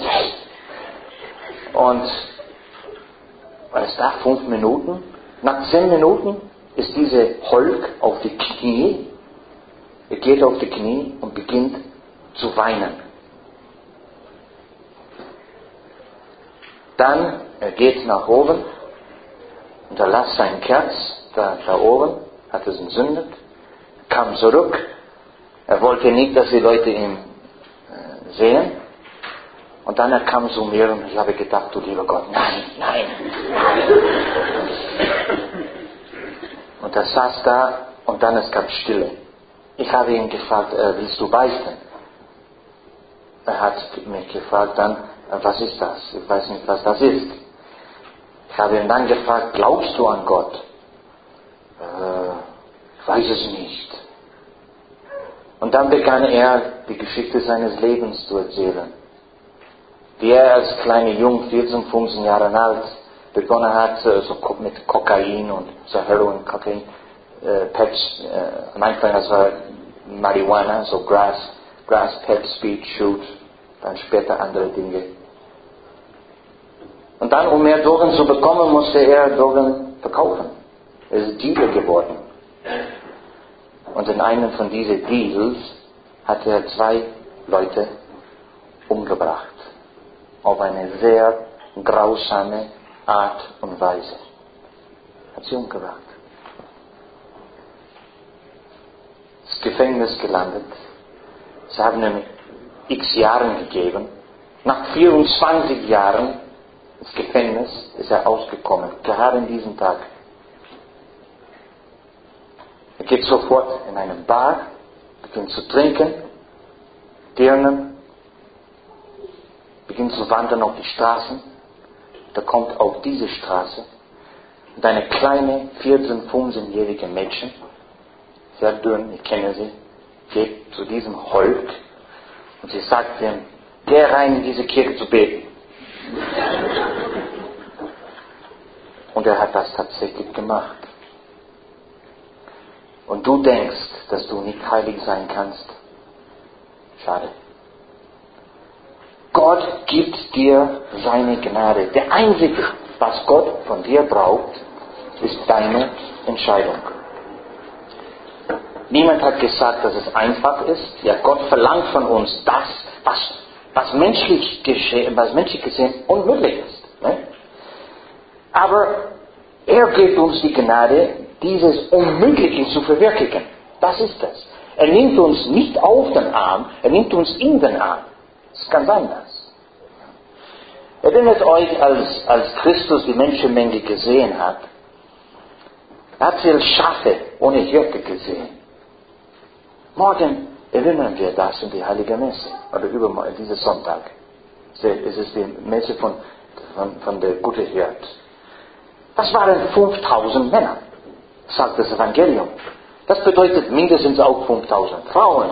und er ist da fünf Minuten. Nach zehn Minuten ist diese Holk auf die Knie. Er geht auf die Knie und beginnt zu weinen. Dann er geht nach oben und er lässt sein Kerz da, da oben, hat es entzündet, kam zurück. Er wollte nicht, dass die Leute ihn äh, sehen. Und dann er kam zu mir und ich habe gedacht, du lieber Gott, nein, nein, nein. Und er saß da und dann es gab Stille. Ich habe ihn gefragt, äh, willst du beichten? Er hat mich gefragt dann, äh, was ist das? Ich weiß nicht, was das ist. Ich habe ihn dann gefragt, glaubst du an Gott? Äh, ich weiß es nicht. Und dann begann er die Geschichte seines Lebens zu erzählen. Wie er als kleiner Jung, 14, 15 Jahre alt, begonnen hat, äh, so mit Kokain und so Heroin, Kokain, äh, Peps, äh, am Anfang das war Marihuana, so Grass, Grass, Pep, Speed, Shoot, dann später andere Dinge. Und dann, um mehr Drogen zu bekommen, musste er Drogen verkaufen. Er ist Dealer geworden. Und in einem von diesen Deals hat er zwei Leute umgebracht. Auf eine sehr grausame Art und Weise. Hat sie umgebracht. Ins Gefängnis gelandet. Sie haben ihm x Jahren gegeben. Nach 24 Jahren ins Gefängnis ist er ausgekommen, gerade in diesem Tag. Er geht sofort in eine Bar, beginnt zu trinken, dirnen, beginnt zu wandern auf die Straßen. Da kommt auf diese Straße und eine kleine 14-, 15-jährige Mädchen, sehr dünn, ich kenne sie, geht zu diesem Holk und sie sagt ihm, geh rein in diese Kirche zu beten. Und er hat das tatsächlich gemacht. Und du denkst, dass du nicht heilig sein kannst. Schade. Gott gibt dir seine Gnade. Der einzige, was Gott von dir braucht, ist deine Entscheidung. Niemand hat gesagt, dass es einfach ist. Ja, Gott verlangt von uns das, was, was, menschlich, geschehen, was menschlich gesehen unmöglich ist. Ne? Aber er gibt uns die Gnade, dieses Unmögliche zu verwirklichen. Das ist es. Er nimmt uns nicht auf den Arm, er nimmt uns in den Arm. Das ist ganz anders. Erinnert euch, als, als Christus die Menschenmenge gesehen hat, er hat viele Schafe ohne Hirte gesehen. Morgen erinnern wir das in die Heilige Messe, oder übermorgen, dieses Sonntag. Es ist die Messe von, von, von der Gute Hirt. Das waren 5000 Männer, sagt das Evangelium. Das bedeutet mindestens auch 5000 Frauen,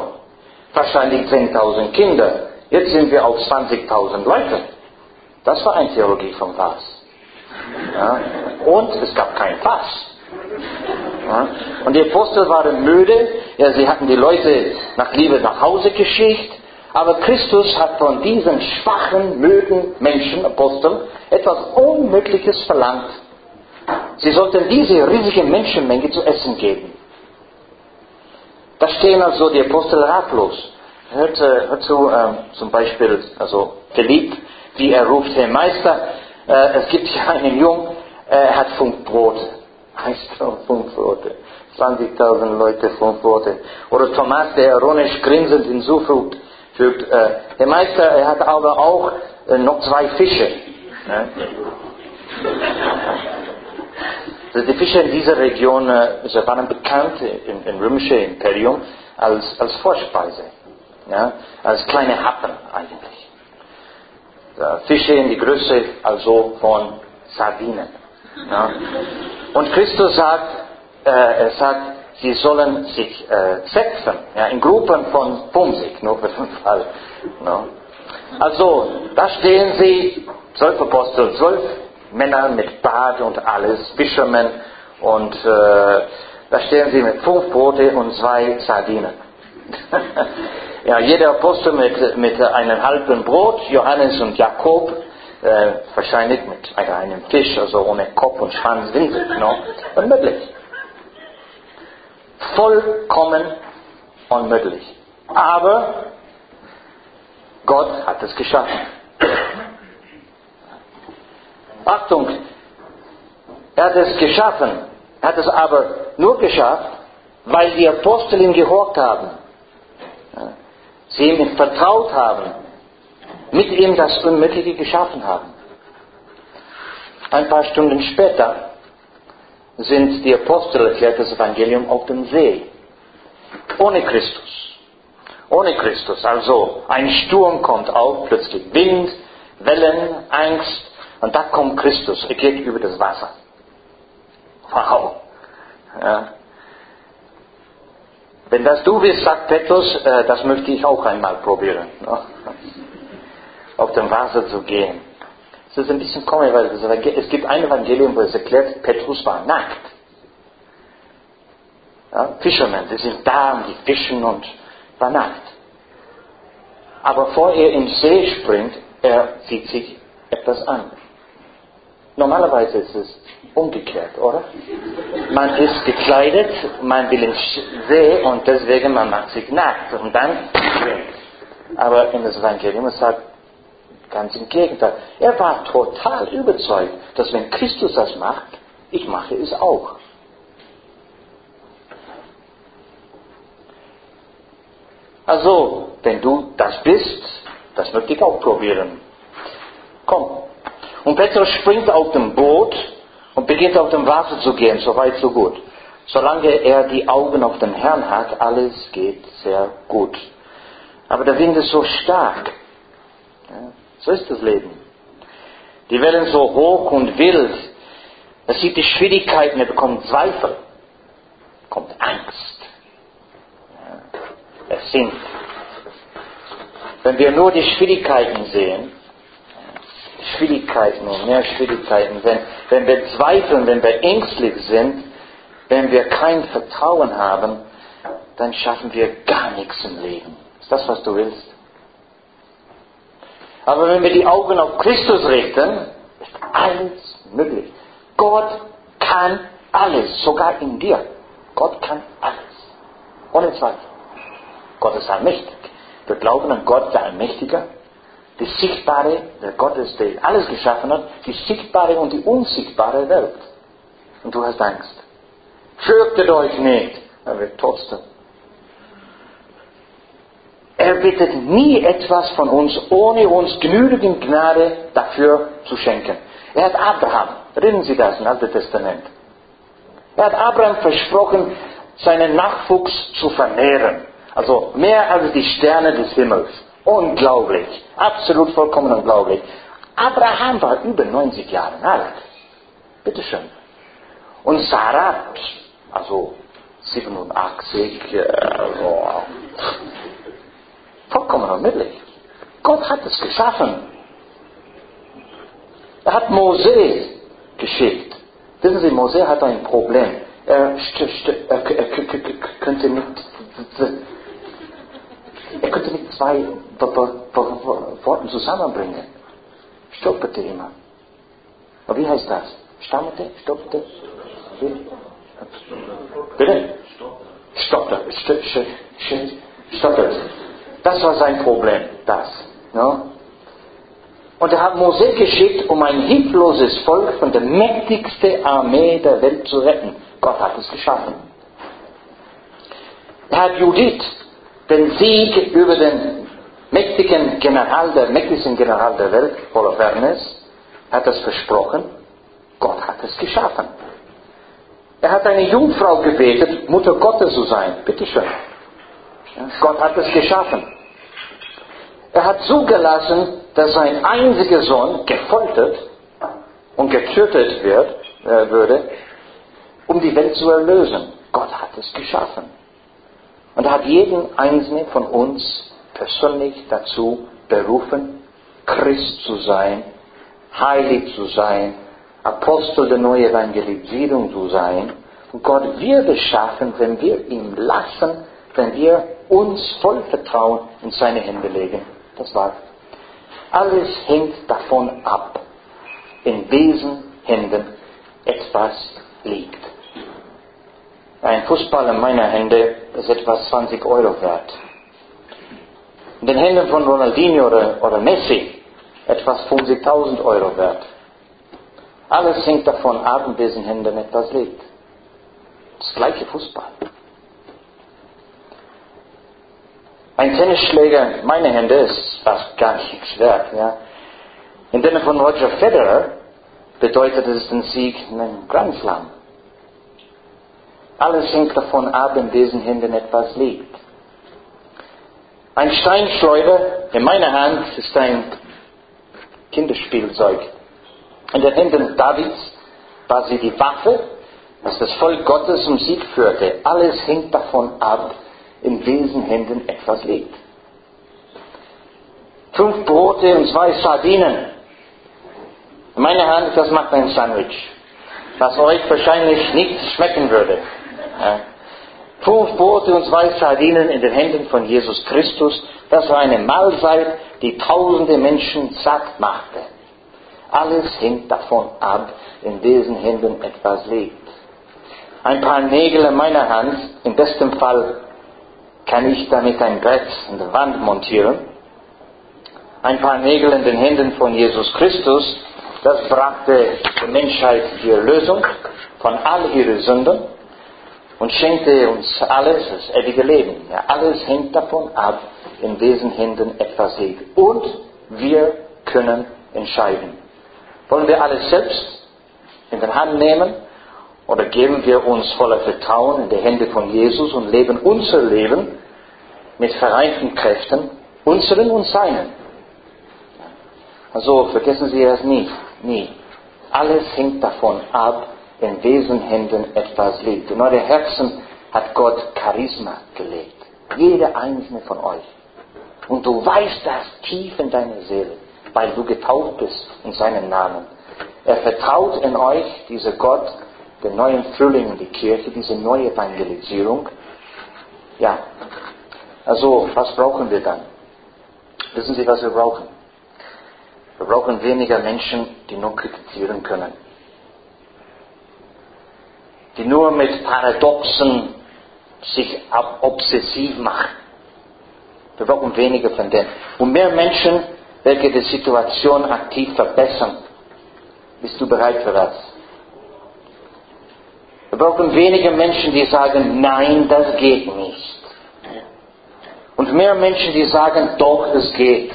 wahrscheinlich 10.000 Kinder. Jetzt sind wir auf 20.000 Leute. Das war eine Theologie vom Fass. Ja? Und es gab kein Fass. Ja? Und die Apostel waren müde, ja, sie hatten die Leute nach Liebe nach Hause geschickt, aber Christus hat von diesen schwachen, müden Menschen, Aposteln, etwas Unmögliches verlangt. Sie sollten diese riesige Menschenmenge zu essen geben. Da stehen also die Apostel ratlos. Hört, äh, hört zu, äh, zum Beispiel, also Philipp, wie er ruft, Herr Meister, äh, es gibt hier einen Jungen, er hat fünf Brote. Heißt fünf Brote. 20.000 Leute, fünf Brote. Oder Thomas, der ironisch grinsend hinzufügt, fügt, äh, Herr Meister, er hat aber auch äh, noch zwei Fische. Ne? Die Fische in dieser Region äh, waren bekannt im, im römischen Imperium als, als Vorspeise, ja, als kleine Happen eigentlich. Fische in die Größe also von Sardinen. Ja. Und Christus sagt, äh, er sagt, sie sollen sich äh, setzen, ja, in Gruppen von 50, nur für den Fall. No. Also, da stehen sie, zwölf Apostel, zwölf Männer mit Bart und alles, Fishermen Und äh, da stehen sie mit fünf Brote und zwei Sardinen. ja, jeder Apostel mit, mit einem halben Brot, Johannes und Jakob, äh, wahrscheinlich mit einem Fisch, also ohne Kopf und Schwanz sie, no? unmöglich. Vollkommen unmöglich. Aber Gott hat es geschaffen. Achtung, er hat es geschaffen, er hat es aber nur geschafft, weil die Apostel ihm gehorcht haben. Sie ihm vertraut haben, mit ihm das Unmögliche geschaffen haben. Ein paar Stunden später sind die Apostel erklärt das Evangelium auf dem See. Ohne Christus. Ohne Christus. Also ein Sturm kommt auf, plötzlich Wind, Wellen, Angst und da kommt Christus. Er geht über das Wasser. Wow. Ja. Wenn das du bist, sagt Petrus, äh, das möchte ich auch einmal probieren. Ne? Auf dem Wasser zu gehen. Es ist ein bisschen komisch, weil es gibt ein Evangelium, wo es erklärt, Petrus war nackt. Ja, Fischermen, die sind da und die fischen und war nackt. Aber bevor er ins See springt, er zieht sich etwas an. Normalerweise ist es umgekehrt, oder? Man ist gekleidet, man will ins See und deswegen man macht sich nackt und dann. Aber in das Evangelium sagt ganz im Gegenteil. Er war total überzeugt, dass wenn Christus das macht, ich mache es auch. Also, wenn du das bist, das möchte ich auch probieren. Komm. Und Petrus springt auf dem Boot und beginnt auf dem Wasser zu gehen, so weit, so gut. Solange er die Augen auf den Herrn hat, alles geht sehr gut. Aber der Wind ist so stark. Ja, so ist das Leben. Die Wellen so hoch und wild. Er sieht die Schwierigkeiten, er bekommt Zweifel, kommt Angst. Ja, er sinkt. Wenn wir nur die Schwierigkeiten sehen, Schwierigkeiten und mehr Schwierigkeiten, wenn, wenn wir zweifeln, wenn wir ängstlich sind, wenn wir kein Vertrauen haben, dann schaffen wir gar nichts im Leben. Ist das, was du willst? Aber wenn wir die Augen auf Christus richten, ist alles möglich. Gott kann alles, sogar in dir. Gott kann alles. Ohne Zweifel. Gott ist allmächtig. Wir glauben an Gott, der Allmächtiger, die sichtbare, der Gott ist, der alles geschaffen hat, die sichtbare und die unsichtbare Welt. Und du hast Angst. Fürchtet euch nicht, er wird trotzdem. Er bittet nie etwas von uns, ohne uns genügend Gnade dafür zu schenken. Er hat Abraham, erinnern Sie das im Alten Testament. Er hat Abraham versprochen, seinen Nachwuchs zu vermehren. Also mehr als die Sterne des Himmels. Unglaublich. Absolut vollkommen unglaublich. Abraham war über 90 Jahre alt. Bitteschön. Und Sarah, also 87, also, vollkommen unmöglich. Gott hat es geschaffen. Er hat Mose geschickt. Wissen Sie, Mose hat ein Problem. Er, könnte nicht er könnte nicht zwei Worte zusammenbringen. Stoppete immer. Aber wie heißt das? Stammerte? Stoppte? Bitte? Stoppte. Stoppte. Das war sein Problem. Das. No? Und er hat Mose geschickt, um ein hilfloses Volk von der mächtigsten Armee der Welt zu retten. Gott hat es geschaffen. Er hat Judith den Sieg über den mächtigen General, der mächtigsten General der Welt, Holofernes, hat es versprochen. Gott hat es geschaffen. Er hat eine Jungfrau gebetet, Mutter Gottes zu sein. Bitteschön. Gott hat es geschaffen. Er hat zugelassen, dass sein einziger Sohn gefoltert und getötet wird, äh, würde, um die Welt zu erlösen. Gott hat es geschaffen. Und hat jeden einzelnen von uns persönlich dazu berufen, Christ zu sein, heilig zu sein, Apostel der neuen Evangelisierung zu sein. Und Gott wird es schaffen, wenn wir ihm lassen, wenn wir uns voll Vertrauen in seine Hände legen. Das war's. Alles hängt davon ab, in diesen Händen etwas liegt. Ein Fußball in meiner Hände ist etwas 20 Euro wert. In den Händen von Ronaldinho oder, oder Messi etwas 50.000 Euro wert. Alles hängt davon ab, in diesen Händen etwas liegt. Das gleiche Fußball. Ein Tennisschläger, meine Hände, ist fast gar nichts wert. Ja. In denen von Roger Federer bedeutet es den Sieg in einem Grand Slam. Alles hängt davon ab, in diesen Händen etwas liegt. Ein Steinschleuder in meiner Hand ist ein Kinderspielzeug. In den Händen Davids war sie die Waffe, dass das Volk Gottes um Sieg führte. Alles hängt davon ab, in diesen Händen etwas liegt. Fünf Brote und zwei Sardinen. In meiner Hand, das macht ein Sandwich, was euch wahrscheinlich nicht schmecken würde. Fünf Brote und zwei Sardinen in den Händen von Jesus Christus, das war eine Mahlzeit, die tausende Menschen satt machte. Alles hängt davon ab, in diesen Händen etwas liegt. Ein paar Nägel in meiner Hand, im besten Fall kann ich damit ein Brett in der Wand montieren. Ein paar Nägel in den Händen von Jesus Christus, das brachte der Menschheit die Erlösung von all ihren Sünden und schenkte uns alles, das ewige Leben. Ja, alles hängt davon ab, in diesen Händen etwas liegt. Und wir können entscheiden. Wollen wir alles selbst in den Hand nehmen oder geben wir uns voller Vertrauen in die Hände von Jesus und leben unser Leben mit vereinten Kräften, unseren und seinen? Also vergessen Sie das nie, nie. Alles hängt davon ab, in diesen Händen etwas liegt. In eure Herzen hat Gott Charisma gelegt. Jeder einzelne von euch. Und du weißt das tief in deiner Seele, weil du getauft bist in seinen Namen. Er vertraut in euch, dieser Gott, den neuen Frühling in die Kirche, diese neue Evangelisierung. Ja. Also, was brauchen wir dann? Wissen Sie, was wir brauchen? Wir brauchen weniger Menschen, die nur kritisieren können. Die nur mit Paradoxen sich obsessiv machen. Wir brauchen weniger von denen. Und mehr Menschen, welche die Situation aktiv verbessern. Bist du bereit für das? Wir brauchen weniger Menschen, die sagen, nein, das geht nicht. Und mehr Menschen, die sagen, doch, es geht.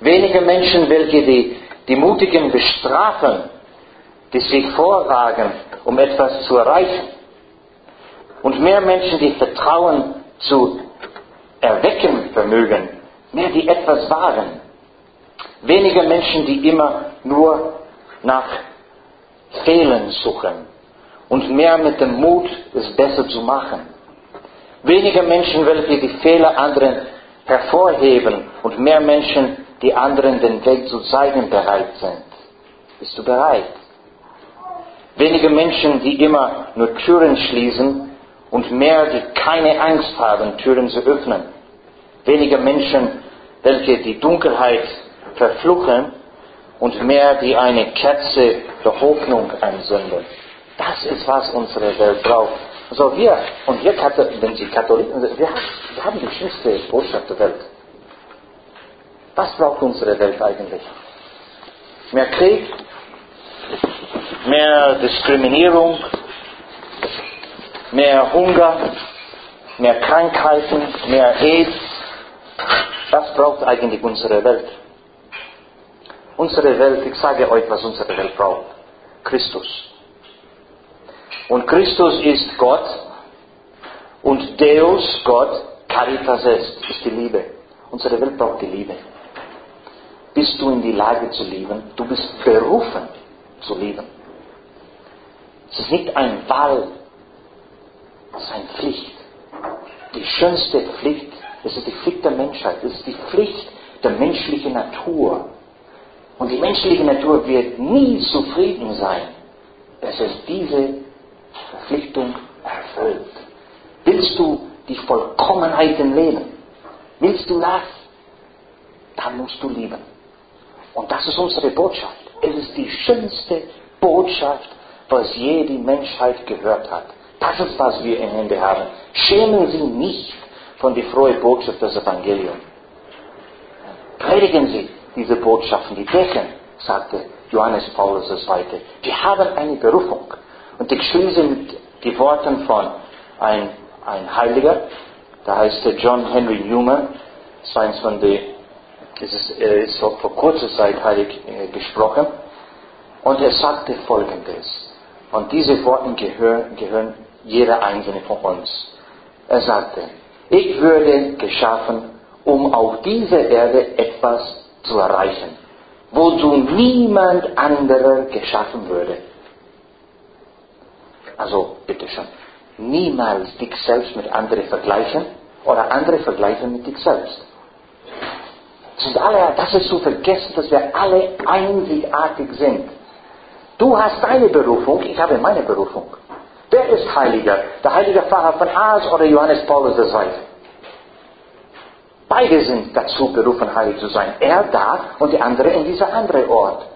Weniger Menschen, welche die, die Mutigen bestrafen, die sich vorwagen, um etwas zu erreichen. Und mehr Menschen, die Vertrauen zu erwecken vermögen, mehr die etwas wagen. Weniger Menschen, die immer nur nach Fehlen suchen und mehr mit dem Mut, es besser zu machen. Weniger Menschen, welche die Fehler anderen hervorheben und mehr Menschen, die anderen den Weg zu zeigen bereit sind. Bist du bereit? Weniger Menschen, die immer nur Türen schließen und mehr, die keine Angst haben, Türen zu öffnen. Weniger Menschen, welche die Dunkelheit verfluchen und mehr, die eine Kerze der Hoffnung anzünden. Das ist, was unsere Welt braucht. Also wir, und wir, wenn Sie Katholiken sind, wir, wir haben die schönste Botschaft der Welt. Was braucht unsere Welt eigentlich? Mehr Krieg, mehr Diskriminierung, mehr Hunger, mehr Krankheiten, mehr AIDS. Das braucht eigentlich unsere Welt. Unsere Welt, ich sage euch, was unsere Welt braucht. Christus. Und Christus ist Gott und Deus, Gott, Caritas est, ist die Liebe. Unsere Welt braucht die Liebe. Bist du in die Lage zu lieben? Du bist berufen zu lieben. Es ist nicht ein Wahl, es ist eine Pflicht. Die schönste Pflicht, es ist die Pflicht der Menschheit, es ist die Pflicht der menschlichen Natur, Und die menschliche Natur wird nie zufrieden sein, dass es diese Verpflichtung erfüllt. Willst du die Vollkommenheit im Leben? Willst du das? Dann musst du lieben. Und das ist unsere Botschaft. Es ist die schönste Botschaft, was je die Menschheit gehört hat. Das ist, was wir in Hände haben. Schämen Sie nicht von der frohen Botschaft des Evangeliums. Predigen Sie diese Botschaften, die decken, sagte Johannes Paulus II. Die haben eine Berufung. Und ich schließe mit den Worten von einem, ein Heiliger, da heißt John Henry Newman, eins von den, es ist, er ist vor kurzer Zeit heilig äh, gesprochen, und er sagte folgendes, und diese Worte gehören, gehören jeder einzelne von uns. Er sagte, ich würde geschaffen, um auf dieser Erde etwas zu erreichen, wozu niemand anderer geschaffen würde. Also, bitteschön, niemals dich selbst mit anderen vergleichen oder andere vergleichen mit dich selbst. Das ist, alle, das ist zu vergessen, dass wir alle einzigartig sind. Du hast deine Berufung, ich habe meine Berufung. Wer ist Heiliger? Der heilige Pfarrer von Aas oder Johannes Paulus II? Beide sind dazu berufen, heilig zu sein. Er da und die andere in dieser andere Ort.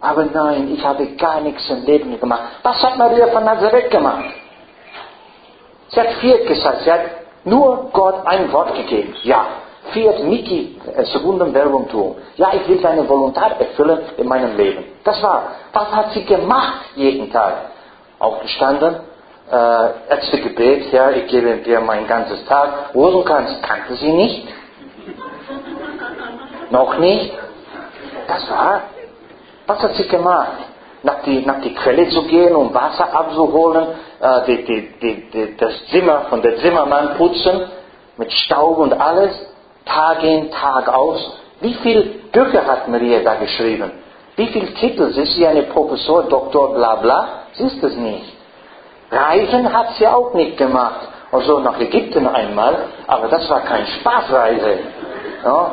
Aber nein, ich habe gar nichts im Leben gemacht. Was hat Maria von Nazareth gemacht? Sie hat vier gesagt. Sie hat nur Gott ein Wort gegeben. Ja. Fiat Miki, äh, secundum verbum tuum. Ja, ich will deine Volontat erfüllen in meinem Leben. Das war. Was hat sie gemacht jeden Tag? Aufgestanden, äh, erste Gebet, Herr, ich gebe dir mein ganzes Tag. Rosenkranz kannte sie nicht. Noch nicht. Das war. Was hat sie gemacht? Nach die, nach die Quelle zu gehen, um Wasser abzuholen, äh, die, die, die, das Zimmer von der Zimmermann putzen, mit Staub und alles, Tag in, Tag aus. Wie viele Bücher hat Maria da geschrieben? Wie viele Titel? Ist sie eine Professor, Doktor, bla bla? Sie ist es nicht. Reisen hat sie auch nicht gemacht. Also nach Ägypten einmal, aber das war keine Spaßreise. Ja?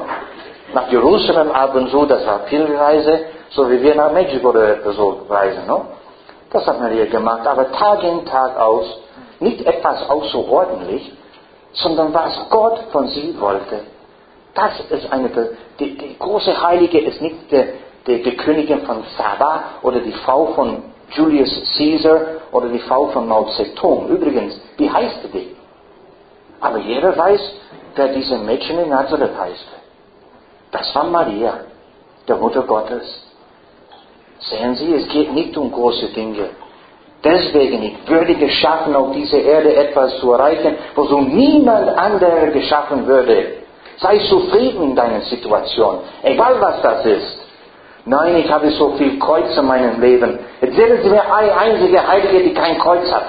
Nach Jerusalem ab und zu, das war Pilgerreise, so wie wir nach Mexiko oder so reisen. No? Das hat Maria gemacht, aber Tag in, Tag aus, nicht etwas außerordentlich, sondern was Gott von sie wollte. Das ist eine, die, die große Heilige ist nicht die, die, die Königin von Saba oder die Frau von Julius Caesar oder die Frau von Mao Zedong. Übrigens, wie heißt die? Aber jeder weiß, wer diese Mädchen in Nazareth heißt. Das war Maria, der Mutter Gottes. Sehen Sie, es geht nicht um große Dinge. Deswegen, ich würde geschaffen, auf dieser Erde etwas zu erreichen, wozu niemand anderer geschaffen würde. Sei zufrieden in deiner Situation, egal was das ist. Nein, ich habe so viel Kreuz in meinem Leben. Erzählen Sie mir eine einzige Heilige, die kein Kreuz hat.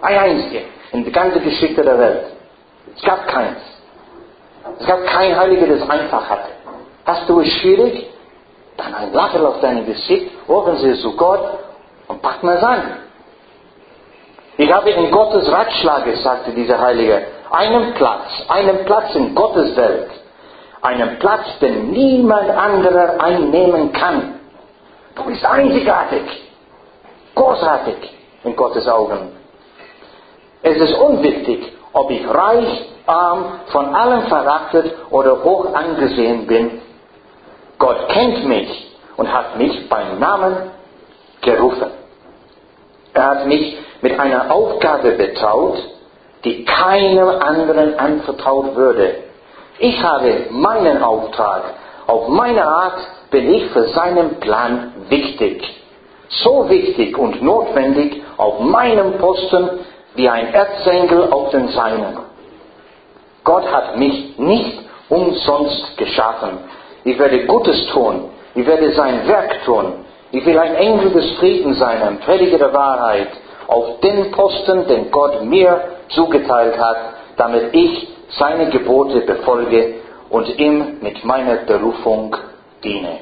Eine einzige. In der ganzen Geschichte der Welt. Es gab keins. Es gab kein Heilige, das einfach hatte. Hast du es schwierig? Dann ein Lachen auf deinem Gesicht, rufen Sie zu Gott und packen es an. Ich habe in Gottes Ratschlag, sagte dieser Heilige, einen Platz, einen Platz in Gottes Welt einen Platz, den niemand anderer einnehmen kann. Du bist einzigartig, großartig in Gottes Augen. Es ist unwichtig, ob ich reich, arm, von allen verachtet oder hoch angesehen bin. Gott kennt mich und hat mich beim Namen gerufen. Er hat mich mit einer Aufgabe betraut, die keinem anderen anvertraut würde. Ich habe meinen Auftrag. Auf meine Art bin ich für seinen Plan wichtig. So wichtig und notwendig auf meinem Posten wie ein Erzengel auf den Seinen. Gott hat mich nicht umsonst geschaffen. Ich werde Gutes tun. Ich werde sein Werk tun. Ich will ein Engel des Friedens sein, ein Prediger der Wahrheit, auf den Posten, den Gott mir zugeteilt hat, damit ich seine Gebote befolge und ihm mit meiner Berufung diene.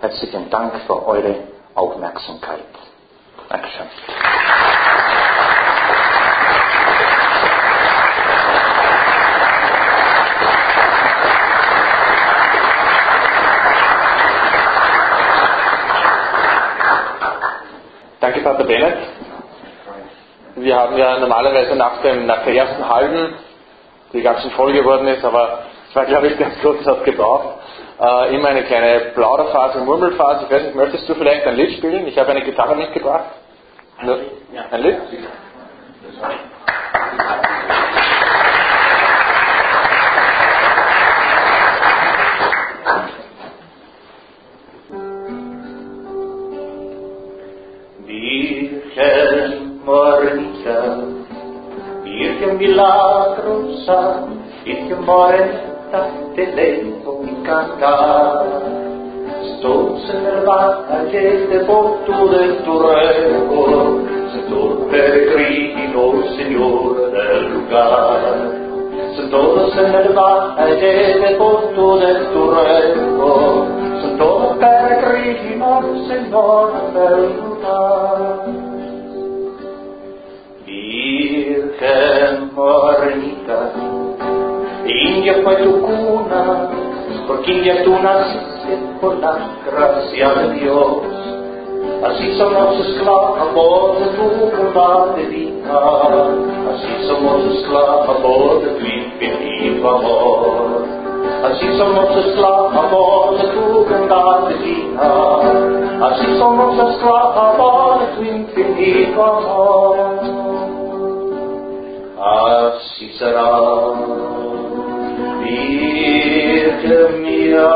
Herzlichen Dank für eure Aufmerksamkeit. Dankeschön. Danke, Pater Bennett. Wir haben ja normalerweise nach, dem, nach der ersten halben, die ganz schön voll geworden ist, aber es war, glaube ich, ganz kurz hat gebraucht, äh, immer eine kleine Plauderphase, Murmelphase. Ich weiß nicht, möchtest du vielleicht ein Lied spielen? Ich habe eine Gitarre mitgebracht. Ein Lied? Ein Lied? milagros y te moretas de lento mi cantar. Stolz nel valle le botto del tuo record, Signor peregrino, Signore del lugar. Stolz nel valle le botto del tuo record, Signor peregrino, Signore del lugar. Virgen morenita, India fue tu cuna, porque India tú naciste por la gracia de Dios. Así somos esclavos de tu divina, así somos esclavos de tu infinito amor. Así somos esclavos de tu bondad así somos esclavos de tu infinito amor. Así será, Virgen mía,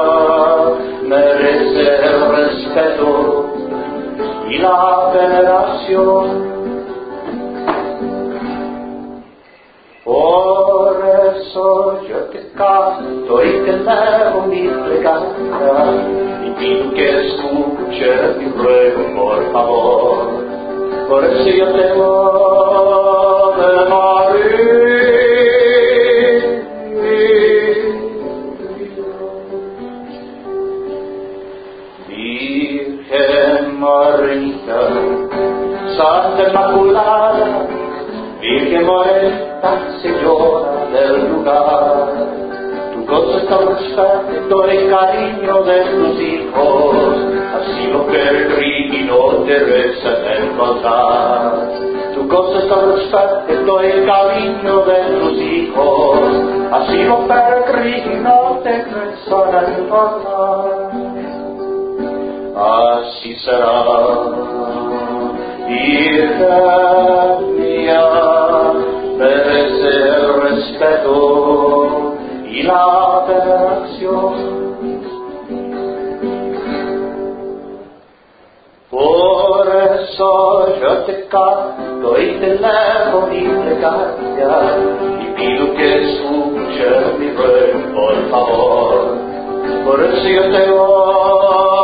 merece el respeto y la veneración. Por eso yo te canto y te elevo mi plegaria y pido que escuches mi ruego, por favor. Por eso te amo Así lo que el rey no te reza en el. Tu gozo es perfecto el camino de tus hijos, así como peregrino te crezan al pagar. Así será, hija mía, merece el respeto y la adoración. Por eso yo te canto y te elevo mi plegaria y pido que escuches mi ruego, por favor. Por eso yo te amo,